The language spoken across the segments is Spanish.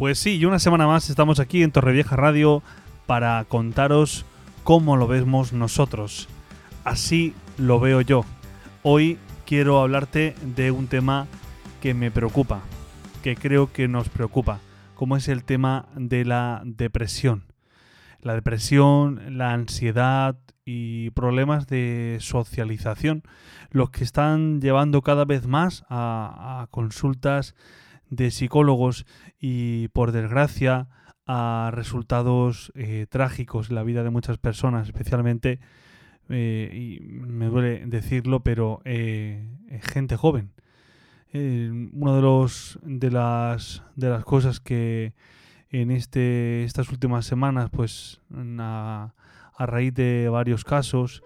Pues sí, y una semana más estamos aquí en Torrevieja Radio para contaros cómo lo vemos nosotros. Así lo veo yo. Hoy quiero hablarte de un tema que me preocupa, que creo que nos preocupa, como es el tema de la depresión. La depresión, la ansiedad y problemas de socialización, los que están llevando cada vez más a, consultas de psicólogos y por desgracia a resultados eh, trágicos en la vida de muchas personas, especialmente, eh, y me duele decirlo, pero eh, gente joven. Eh, uno de los de las de las cosas que en este estas últimas semanas, pues a, raíz de varios casos,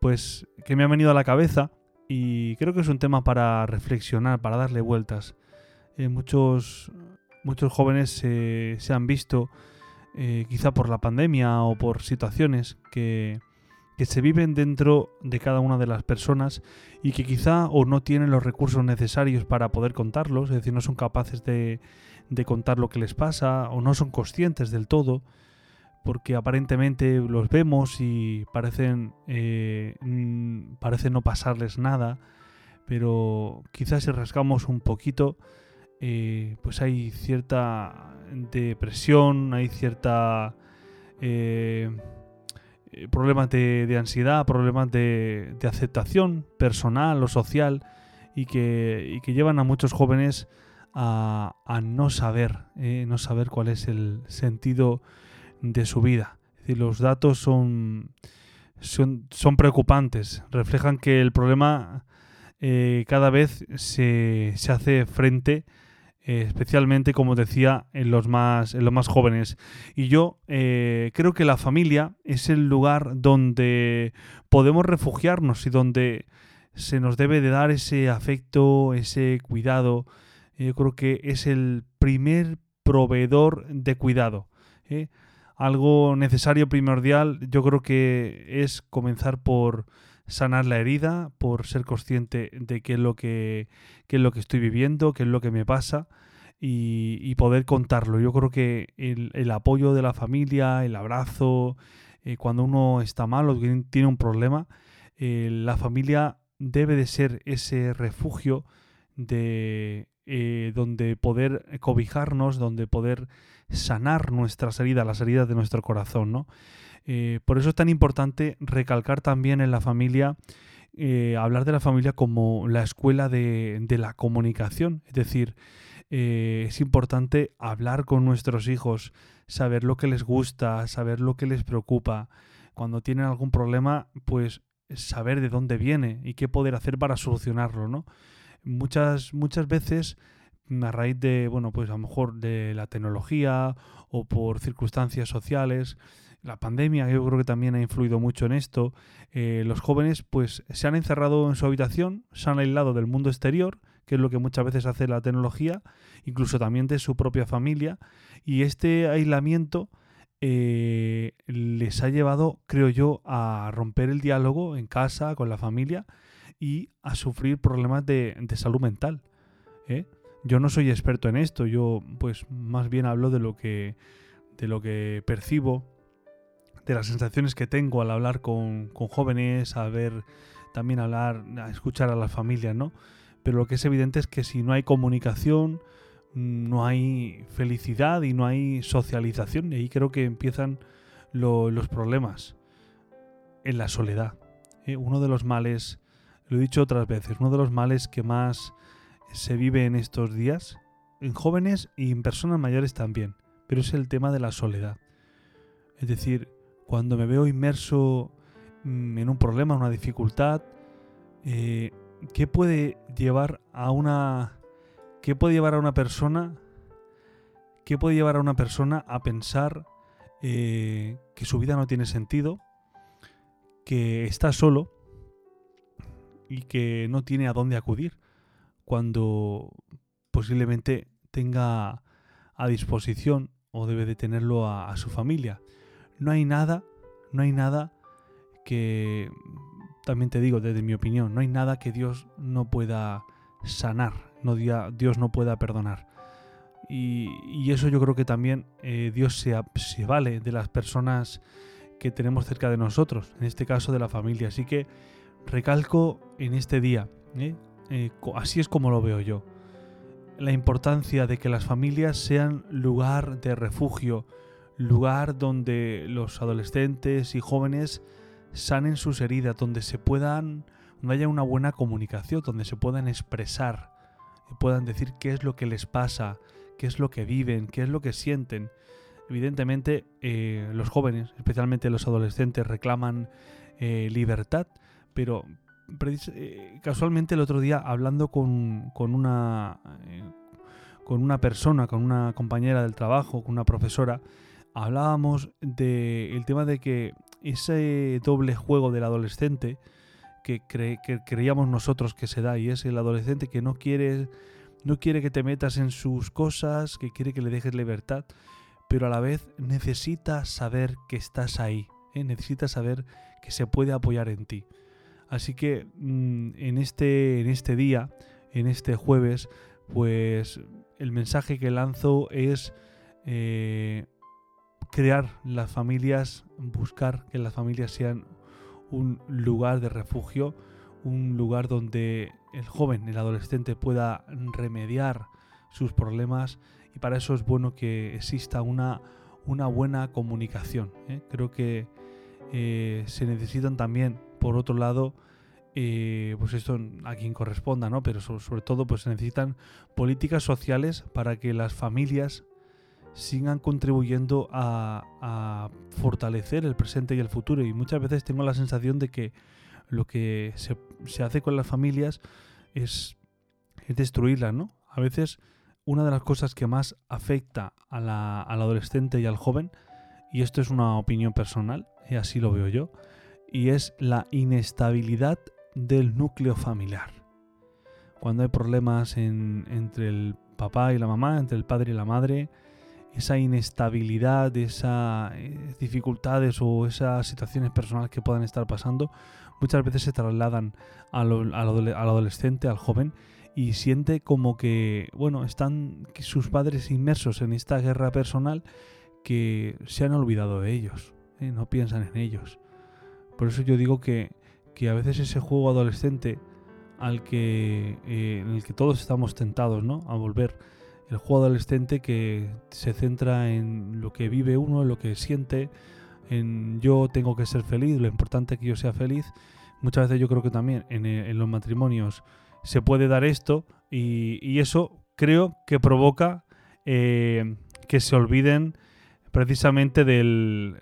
pues que me ha venido a la cabeza y creo que es un tema para reflexionar, para darle vueltas. Eh, muchos, muchos jóvenes se- se han visto, eh, quizá por la pandemia o por situaciones que, que se viven dentro de cada una de las personas y que quizá o no tienen los recursos necesarios para poder contarlos, es decir, no son capaces de, de contar lo que les pasa o no son conscientes del todo, porque aparentemente los vemos y parecen, eh, parece no pasarles nada, pero quizás si rascamos un poquito, eh, pues hay cierta depresión, hay cierta eh, eh, problemas de, de ansiedad, problemas de, de aceptación personal o social y que, y que llevan a muchos jóvenes a, a no saber, eh, no saber cuál es el sentido de su vida. Los datos son, son, son preocupantes, reflejan que el problema eh, cada vez se, se hace frente eh, especialmente, como decía, en los más, en los más jóvenes. Y yo eh, creo que la familia es el lugar donde podemos refugiarnos y donde se nos debe de dar ese afecto, ese cuidado. Eh, Yo creo que es el primer proveedor de cuidado. Algo necesario, primordial, yo creo que es comenzar por sanar la herida, por ser consciente de qué es lo que, qué es lo que estoy viviendo, qué es lo que me pasa y, poder contarlo. Yo creo que el, el apoyo de la familia, el abrazo, eh, cuando uno está mal o tiene tiene un problema, eh, la familia debe de ser ese refugio de eh, donde poder cobijarnos, donde poder sanar nuestras heridas, las heridas de nuestro corazón, ¿no? Eh, por eso es tan importante recalcar también en la familia, eh, hablar de la familia como la escuela de, la comunicación. Es decir, eh, es importante hablar con nuestros hijos, saber lo que les gusta, saber lo que les preocupa. Cuando tienen algún problema, pues saber de dónde viene y qué poder hacer para solucionarlo, ¿no? Muchas, muchas veces a raíz de, bueno, pues a lo mejor de la tecnología o por circunstancias sociales, la pandemia yo creo que también ha influido mucho en esto, eh, los jóvenes pues se han encerrado en su habitación, se han aislado del mundo exterior, que es lo que muchas veces hace la tecnología, incluso también de su propia familia, y este aislamiento eh, les ha llevado, creo yo, a romper el diálogo en casa, con la familia, y a sufrir problemas de, salud mental. ¿eh? Yo no soy experto en esto, yo pues más bien hablo de lo que, de lo que percibo, de las sensaciones que tengo al hablar con, con jóvenes, a ver también hablar, a escuchar a las familias, ¿no? Pero lo que es evidente es que si no hay comunicación, no hay felicidad y no hay socialización. Y ahí creo que empiezan lo- los problemas. En la soledad. ¿eh? Uno de los males, lo he dicho otras veces, uno de los males que más se vive en estos días, en jóvenes y en personas mayores también, pero es el tema de la soledad. Es decir, cuando me veo inmerso mm, en un problema, una dificultad, eh, ¿qué puede llevar a una qué puede llevar a una persona qué puede llevar a una persona a pensar eh, que su vida no tiene sentido, que está solo y que no tiene a dónde acudir cuando posiblemente tenga a disposición o debe de tenerlo a su familia. No hay nada, no hay nada que, también te digo desde mi opinión, no hay nada que Dios no pueda sanar, no Dios no pueda perdonar. Y, eso yo creo que también eh, Dios se, se vale de las personas que tenemos cerca de nosotros, en este caso de la familia. Así que recalco en este día, ¿eh? Eh, así es como lo veo yo, la importancia de que las familias sean lugar de refugio, lugar donde los adolescentes y jóvenes sanen sus heridas, donde se puedan, donde haya una buena comunicación, donde se puedan expresar, puedan decir qué es lo que les pasa, qué es lo que viven, qué es lo que sienten. Evidentemente, eh, los jóvenes, especialmente los adolescentes, reclaman eh, libertad, pero eh, casualmente el otro día hablando con, con una eh, con una persona, con una compañera del trabajo, con una profesora, hablábamos del tema de que ese doble juego del adolescente que, cre- que creíamos nosotros que se da y es el adolescente que no quiere no quiere que te metas en sus cosas, que quiere que le dejes libertad, pero a la vez necesita saber que estás ahí, ¿eh? necesita saber que se puede apoyar en ti. Así que mm, en, este, en este día, en este jueves, pues el mensaje que lanzo es eh, crear las familias, buscar que las familias sean un lugar de refugio, un lugar donde el joven, el adolescente pueda remediar sus problemas y para eso es bueno que exista una, una buena comunicación. ¿eh? Creo que eh, se necesitan también, por otro lado, eh, pues esto a quien corresponda, ¿no? Pero so- sobre todo, pues se necesitan políticas sociales para que las familias sigan contribuyendo a, a fortalecer el presente y el futuro. Y muchas veces tengo la sensación de que lo que se, hace con las familias es, es destruirlas, ¿no? A veces una de las cosas que más afecta a al adolescente y al joven, y esto es una opinión personal, y así lo veo yo, y es la inestabilidad del núcleo familiar. Cuando hay problemas en- entre el papá y la mamá, entre el padre y la madre, esa inestabilidad, esas dificultades o esas situaciones personales que puedan estar pasando, muchas veces se trasladan al, al adole- al adolescente, al joven, y siente como que, bueno, están sus padres inmersos en esta guerra personal que se han olvidado de ellos, ¿eh? no piensan en ellos. Por eso yo digo que, que a veces ese juego adolescente al que, eh, en el que todos estamos tentados, ¿no? A volver el juego adolescente que se centra en lo que vive uno, en lo que siente, en yo tengo que ser feliz, lo importante es que yo sea feliz. Muchas veces yo creo que también en, eh, los matrimonios se puede dar esto y, eso creo que provoca eh, que se olviden precisamente del,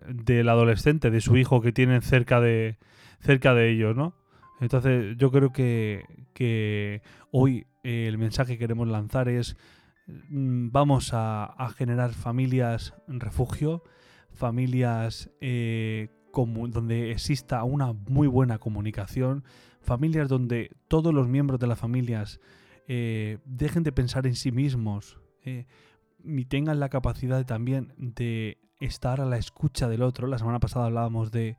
adolescente, de su hijo que tienen cerca de, cerca de ellos, ¿no? Entonces yo creo que, hoy eh, el mensaje que queremos lanzar es vamos a, generar familias en refugio, familias eh, donde exista una muy buena comunicación, familias donde todos los miembros de las familias eh, dejen de pensar en sí mismos eh, y tengan la capacidad también de estar a la escucha del otro. La semana pasada hablábamos de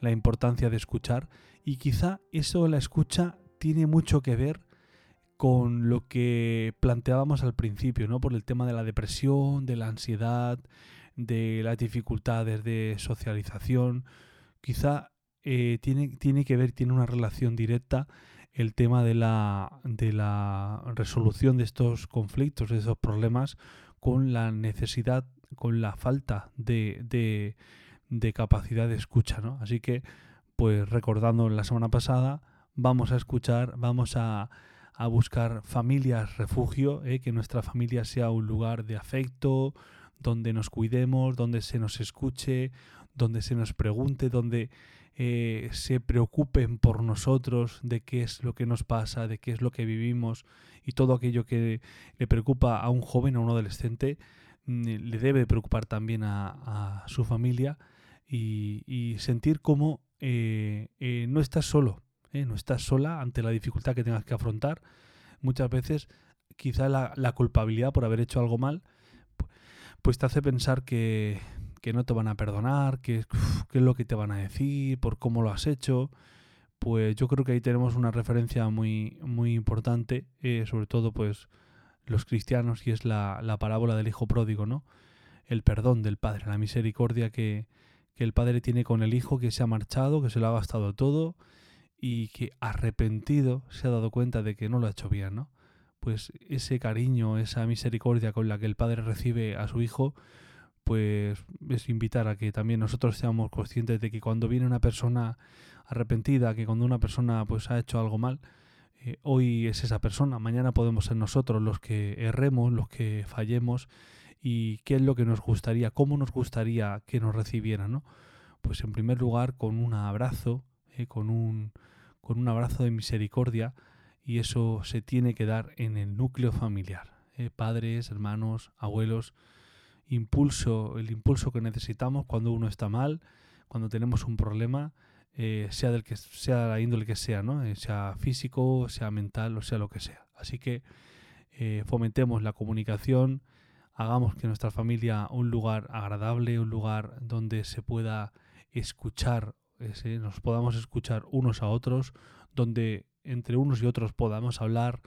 la importancia de escuchar y quizá eso la escucha tiene mucho que ver con lo que planteábamos al principio, ¿no? Por el tema de la depresión, de la ansiedad, de las dificultades de socialización. Quizá eh, tiene, tiene que ver, tiene una relación directa el tema de la, de la resolución de estos conflictos, de esos problemas, con la necesidad, con la falta de, de, de capacidad de escucha, ¿no? Así que, pues recordando la semana pasada, vamos a escuchar, vamos a, a buscar familias refugio, ¿eh? que nuestra familia sea un lugar de afecto, donde nos cuidemos, donde se nos escuche, donde se nos pregunte, donde eh, se preocupen por nosotros, de qué es lo que nos pasa, de qué es lo que vivimos y todo aquello que le preocupa a un joven, a un adolescente, mm, le debe preocupar también a, su familia y, sentir eh, eh, no estás solo, ¿eh? No estás sola ante la dificultad que tengas que afrontar. Muchas veces quizá la, culpabilidad por haber hecho algo mal, pu- pues te hace pensar que, no te van a perdonar, que uf, qué es lo que te van a decir, por cómo lo has hecho. Pues yo creo que ahí tenemos una referencia muy, muy importante, eh, sobre todo pues los cristianos, y es la, la parábola del hijo pródigo, ¿no? El perdón del padre, la misericordia que, que el padre tiene con el hijo que se ha marchado, que se lo ha gastado todo y que arrepentido se ha dado cuenta de que no lo ha hecho bien, ¿no? Pues ese cariño, esa misericordia con la que el padre recibe a su hijo, pues es invitar a que también nosotros seamos conscientes de que cuando viene una persona arrepentida, que cuando una persona pues ha hecho algo mal, eh, hoy es esa persona, mañana podemos ser nosotros los que erremos, los que fallemos y qué es lo que nos gustaría, cómo nos gustaría que nos recibieran, ¿no? Pues en primer lugar con un abrazo, eh, con un con un abrazo de misericordia y eso se tiene que dar en el núcleo familiar, eh, padres, hermanos, abuelos, impulso, el impulso que necesitamos cuando uno está mal, cuando tenemos un problema, eh, sea del que sea la índole que sea, ¿no? Eh, sea físico, sea mental o sea lo que sea. Así que fomentemos la comunicación, hagamos que nuestra familia un lugar agradable, un lugar donde se pueda escuchar, ese, nos podamos escuchar unos a otros, donde entre unos y otros podamos hablar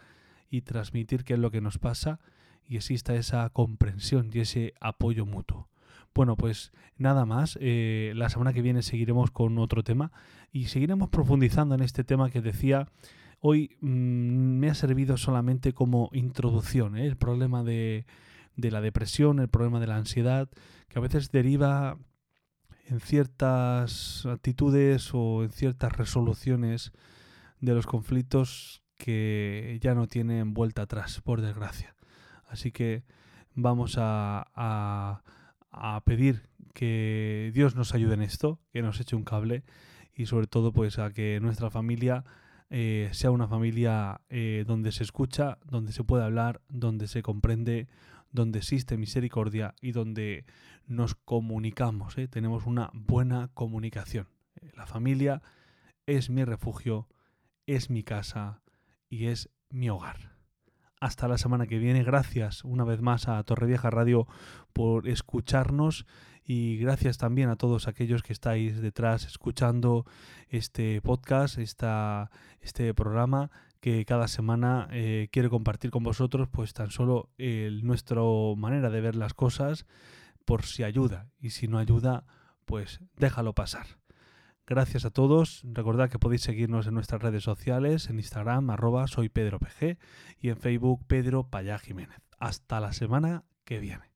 y transmitir qué es lo que nos pasa y exista esa comprensión y ese apoyo mutuo. Bueno, pues nada más. eh, la semana que viene seguiremos con otro tema y seguiremos profundizando en este tema que decía hoy mm, me ha servido solamente como introducción, ¿eh? el problema de, de la depresión, el problema de la ansiedad, que a veces deriva en ciertas actitudes o en ciertas resoluciones de los conflictos que ya no tienen vuelta atrás, por desgracia. Así que vamos a, a, pedir que Dios nos ayude en esto, que nos eche un cable y sobre todo pues a que nuestra familia eh, sea una familia eh, donde se escucha, donde se puede hablar, donde se comprende, donde existe misericordia y donde nos comunicamos, ¿eh? tenemos una buena comunicación. Eh, La familia es mi refugio, es mi casa y es mi hogar. Hasta la semana que viene. Gracias una vez más a Torrevieja Radio por escucharnos y gracias también a todos aquellos que estáis detrás escuchando este podcast, esta, este programa que cada semana eh, quiero compartir con vosotros pues tan solo nuestra manera de ver las cosas por si ayuda y si no ayuda pues déjalo pasar. Gracias a todos. Recordad que podéis seguirnos en nuestras redes sociales, en Instagram, arroba soy Pedro PG y en Facebook Pedro Payá Jiménez. Hasta la semana que viene.